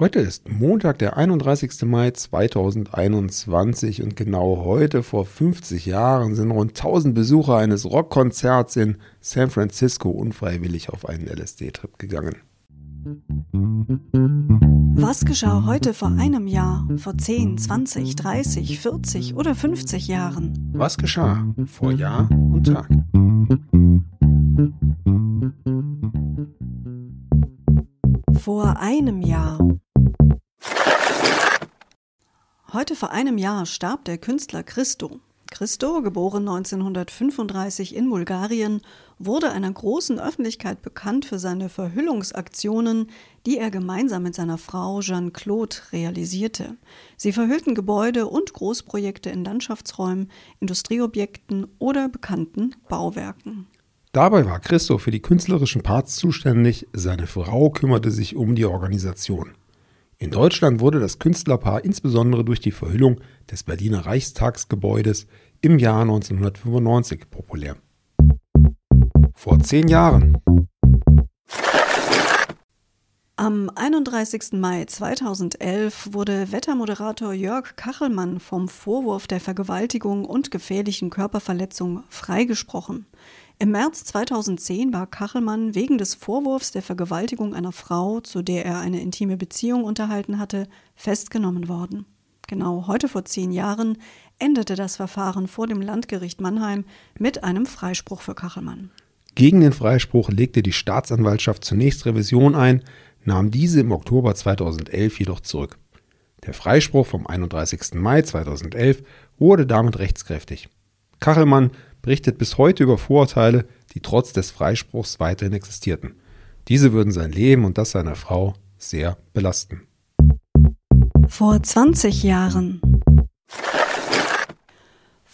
Heute ist Montag, der 31. Mai 2021 und genau heute vor 50 Jahren sind rund 1000 Besucher eines Rockkonzerts in San Francisco unfreiwillig auf einen LSD-Trip gegangen. Was geschah heute vor einem Jahr, vor 10, 20, 30, 40 oder 50 Jahren? Was geschah vor Jahr und Tag? Vor einem Jahr. Heute vor einem Jahr starb der Künstler Christo. Christo, geboren 1935 in Bulgarien, wurde einer großen Öffentlichkeit bekannt für seine Verhüllungsaktionen, die er gemeinsam mit seiner Frau Jeanne-Claude realisierte. Sie verhüllten Gebäude und Großprojekte in Landschaftsräumen, Industrieobjekten oder bekannten Bauwerken. Dabei war Christo für die künstlerischen Parts zuständig, seine Frau kümmerte sich um die Organisation. In Deutschland wurde das Künstlerpaar insbesondere durch die Verhüllung des Berliner Reichstagsgebäudes im Jahr 1995 populär. Vor zehn Jahren. Am 31. Mai 2011 wurde Wettermoderator Jörg Kachelmann vom Vorwurf der Vergewaltigung und gefährlichen Körperverletzung freigesprochen. Im März 2010 war Kachelmann wegen des Vorwurfs der Vergewaltigung einer Frau, zu der er eine intime Beziehung unterhalten hatte, festgenommen worden. Genau heute vor zehn Jahren endete das Verfahren vor dem Landgericht Mannheim mit einem Freispruch für Kachelmann. Gegen den Freispruch legte die Staatsanwaltschaft zunächst Revision ein, nahm diese im Oktober 2011 jedoch zurück. Der Freispruch vom 31. Mai 2011 wurde damit rechtskräftig. Kachelmann berichtet bis heute über Vorurteile, die trotz des Freispruchs weiterhin existierten. Diese würden sein Leben und das seiner Frau sehr belasten. Vor 20 Jahren.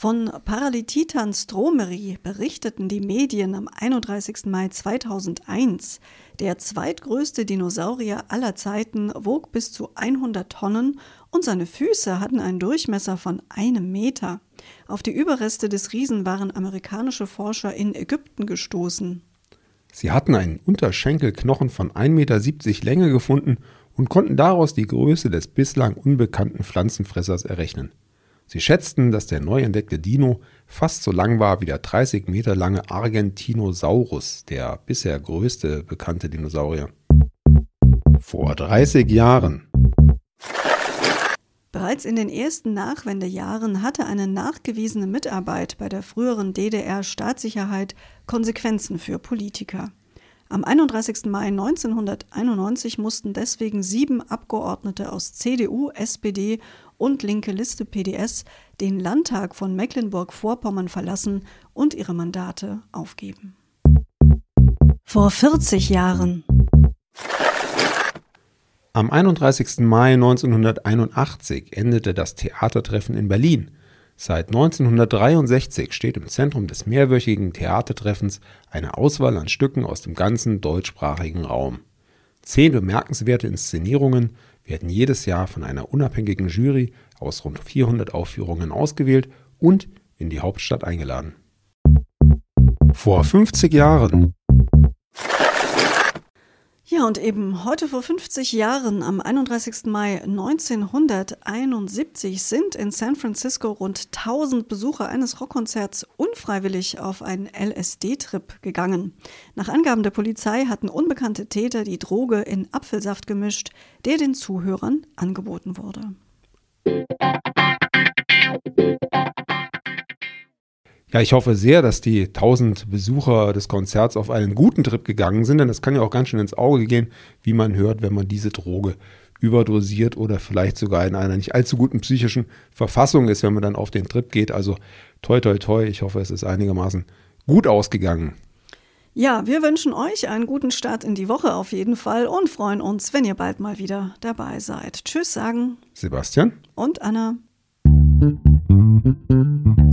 Von Paralititan stromeri berichteten die Medien am 31. Mai 2001. Der zweitgrößte Dinosaurier aller Zeiten wog bis zu 100 Tonnen und seine Füße hatten einen Durchmesser von einem Meter. Auf die Überreste des Riesen waren amerikanische Forscher in Ägypten gestoßen. Sie hatten einen Unterschenkelknochen von 1,70 Meter Länge gefunden und konnten daraus die Größe des bislang unbekannten Pflanzenfressers errechnen. Sie schätzten, dass der neu entdeckte Dino fast so lang war wie der 30 Meter lange Argentinosaurus, der bisher größte bekannte Dinosaurier. Vor 30 Jahren. Bereits in den ersten Nachwendejahren hatte eine nachgewiesene Mitarbeit bei der früheren DDR-Staatssicherheit Konsequenzen für Politiker. Am 31. Mai 1991 mussten deswegen sieben Abgeordnete aus CDU, SPD und linke Liste PDS den Landtag von Mecklenburg-Vorpommern verlassen und ihre Mandate aufgeben. Vor 40 Jahren. Am 31. Mai 1981 endete das Theatertreffen in Berlin. Seit 1963 steht im Zentrum des mehrwöchigen Theatertreffens eine Auswahl an Stücken aus dem ganzen deutschsprachigen Raum. Zehn bemerkenswerte Inszenierungen werden jedes Jahr von einer unabhängigen Jury aus rund 400 Aufführungen ausgewählt und in die Hauptstadt eingeladen. Vor 50 Jahren ja, und eben heute vor 50 Jahren, am 31. Mai 1971, sind in San Francisco rund 1000 Besucher eines Rockkonzerts unfreiwillig auf einen LSD-Trip gegangen. Nach Angaben der Polizei hatten unbekannte Täter die Droge in Apfelsaft gemischt, der den Zuhörern angeboten wurde. Ja, ich hoffe sehr, dass die 1000 Besucher des Konzerts auf einen guten Trip gegangen sind, denn das kann ja auch ganz schön ins Auge gehen, wie man hört, wenn man diese Droge überdosiert oder vielleicht sogar in einer nicht allzu guten psychischen Verfassung ist, wenn man dann auf den Trip geht. Also toi, toi, toi, ich hoffe, es ist einigermaßen gut ausgegangen. Ja, wir wünschen euch einen guten Start in die Woche auf jeden Fall und freuen uns, wenn ihr bald mal wieder dabei seid. Tschüss sagen Sebastian und Anna.